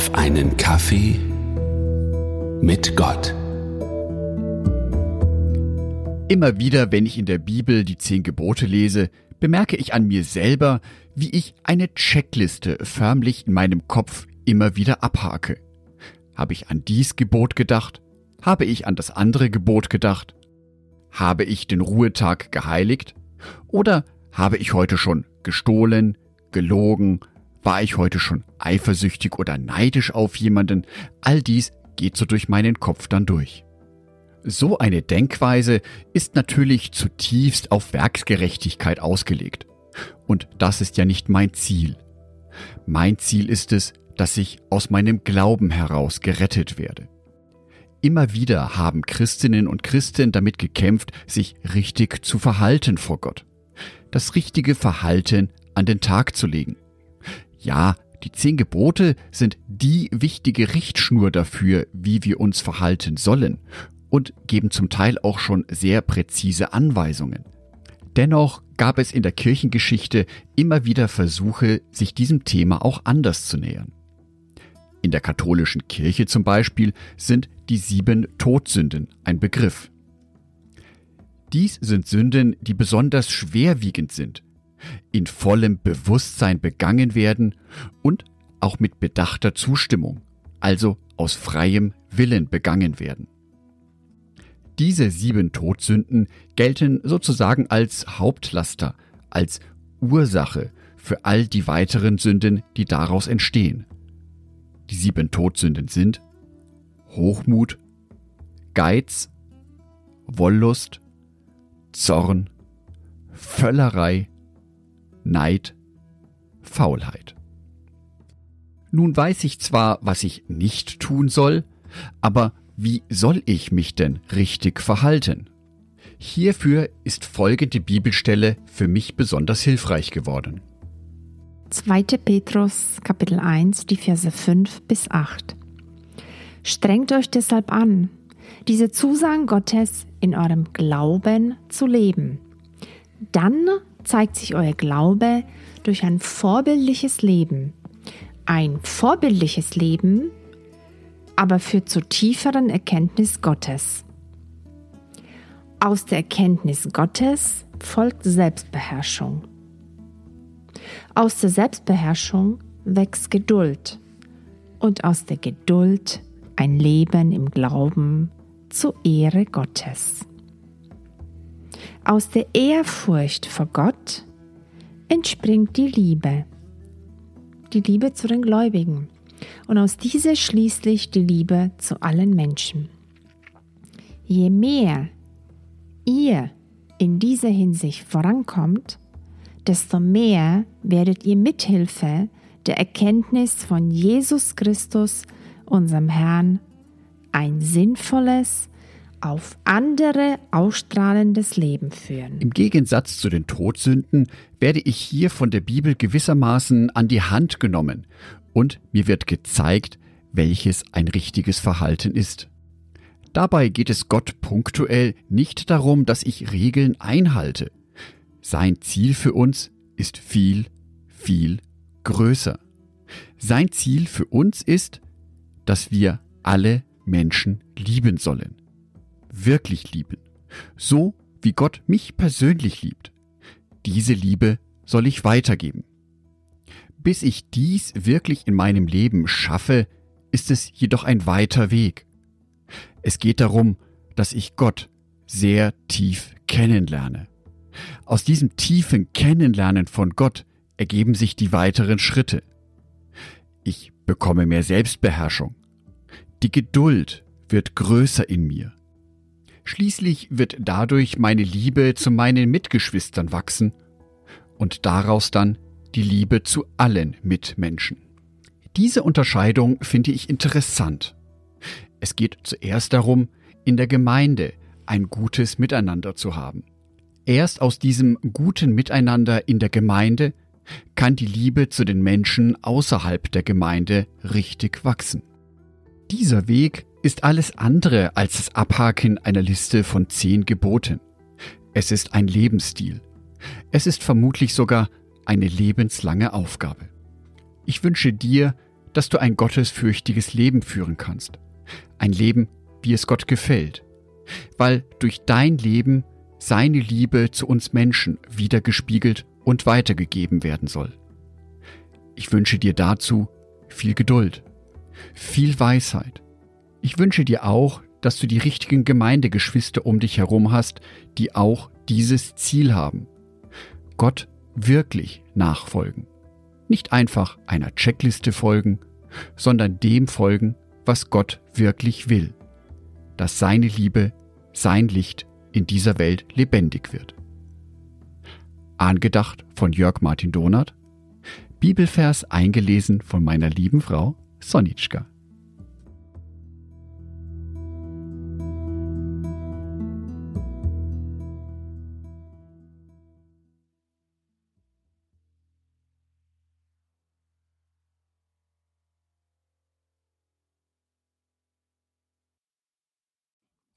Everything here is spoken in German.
auf einen Kaffee mit Gott. Immer wieder, wenn ich in der Bibel die zehn Gebote lese, bemerke ich an mir selber, wie ich eine Checkliste förmlich in meinem Kopf immer wieder abhake. Habe ich an dies Gebot gedacht? Habe ich an das andere Gebot gedacht? Habe ich den Ruhetag geheiligt? Oder habe ich heute schon gestohlen, gelogen, war ich heute schon eifersüchtig oder neidisch auf jemanden? All dies geht so durch meinen Kopf dann durch. So eine Denkweise ist natürlich zutiefst auf Werksgerechtigkeit ausgelegt. Und das ist ja nicht mein Ziel. Mein Ziel ist es, dass ich aus meinem Glauben heraus gerettet werde. Immer wieder haben Christinnen und Christen damit gekämpft, sich richtig zu verhalten vor Gott. Das richtige Verhalten an den Tag zu legen. Ja, die zehn Gebote sind die wichtige Richtschnur dafür, wie wir uns verhalten sollen und geben zum Teil auch schon sehr präzise Anweisungen. Dennoch gab es in der Kirchengeschichte immer wieder Versuche, sich diesem Thema auch anders zu nähern. In der katholischen Kirche zum Beispiel sind die sieben Todsünden ein Begriff. Dies sind Sünden, die besonders schwerwiegend sind in vollem Bewusstsein begangen werden und auch mit bedachter Zustimmung, also aus freiem Willen begangen werden. Diese sieben Todsünden gelten sozusagen als Hauptlaster, als Ursache für all die weiteren Sünden, die daraus entstehen. Die sieben Todsünden sind Hochmut, Geiz, Wollust, Zorn, Völlerei, Neid, Faulheit. Nun weiß ich zwar, was ich nicht tun soll, aber wie soll ich mich denn richtig verhalten? Hierfür ist folgende Bibelstelle für mich besonders hilfreich geworden. 2. Petrus Kapitel 1, die Verse 5 bis 8. Strengt euch deshalb an, diese Zusagen Gottes in eurem Glauben zu leben. Dann zeigt sich euer Glaube durch ein vorbildliches Leben. Ein vorbildliches Leben aber führt zur tieferen Erkenntnis Gottes. Aus der Erkenntnis Gottes folgt Selbstbeherrschung. Aus der Selbstbeherrschung wächst Geduld und aus der Geduld ein Leben im Glauben zur Ehre Gottes. Aus der Ehrfurcht vor Gott entspringt die Liebe, die Liebe zu den Gläubigen und aus dieser schließlich die Liebe zu allen Menschen. Je mehr ihr in dieser Hinsicht vorankommt, desto mehr werdet ihr mithilfe der Erkenntnis von Jesus Christus, unserem Herrn, ein sinnvolles, auf andere ausstrahlendes Leben führen. Im Gegensatz zu den Todsünden werde ich hier von der Bibel gewissermaßen an die Hand genommen und mir wird gezeigt, welches ein richtiges Verhalten ist. Dabei geht es Gott punktuell nicht darum, dass ich Regeln einhalte. Sein Ziel für uns ist viel, viel größer. Sein Ziel für uns ist, dass wir alle Menschen lieben sollen wirklich lieben, so wie Gott mich persönlich liebt. Diese Liebe soll ich weitergeben. Bis ich dies wirklich in meinem Leben schaffe, ist es jedoch ein weiter Weg. Es geht darum, dass ich Gott sehr tief kennenlerne. Aus diesem tiefen Kennenlernen von Gott ergeben sich die weiteren Schritte. Ich bekomme mehr Selbstbeherrschung. Die Geduld wird größer in mir. Schließlich wird dadurch meine Liebe zu meinen Mitgeschwistern wachsen und daraus dann die Liebe zu allen Mitmenschen. Diese Unterscheidung finde ich interessant. Es geht zuerst darum, in der Gemeinde ein gutes Miteinander zu haben. Erst aus diesem guten Miteinander in der Gemeinde kann die Liebe zu den Menschen außerhalb der Gemeinde richtig wachsen. Dieser Weg ist alles andere als das Abhaken einer Liste von zehn Geboten. Es ist ein Lebensstil. Es ist vermutlich sogar eine lebenslange Aufgabe. Ich wünsche dir, dass du ein gottesfürchtiges Leben führen kannst. Ein Leben, wie es Gott gefällt. Weil durch dein Leben seine Liebe zu uns Menschen wiedergespiegelt und weitergegeben werden soll. Ich wünsche dir dazu viel Geduld, viel Weisheit. Ich wünsche dir auch, dass du die richtigen Gemeindegeschwister um dich herum hast, die auch dieses Ziel haben. Gott wirklich nachfolgen. Nicht einfach einer Checkliste folgen, sondern dem folgen, was Gott wirklich will. Dass seine Liebe, sein Licht in dieser Welt lebendig wird. Angedacht von Jörg Martin Donath. Bibelvers eingelesen von meiner lieben Frau Sonitschka.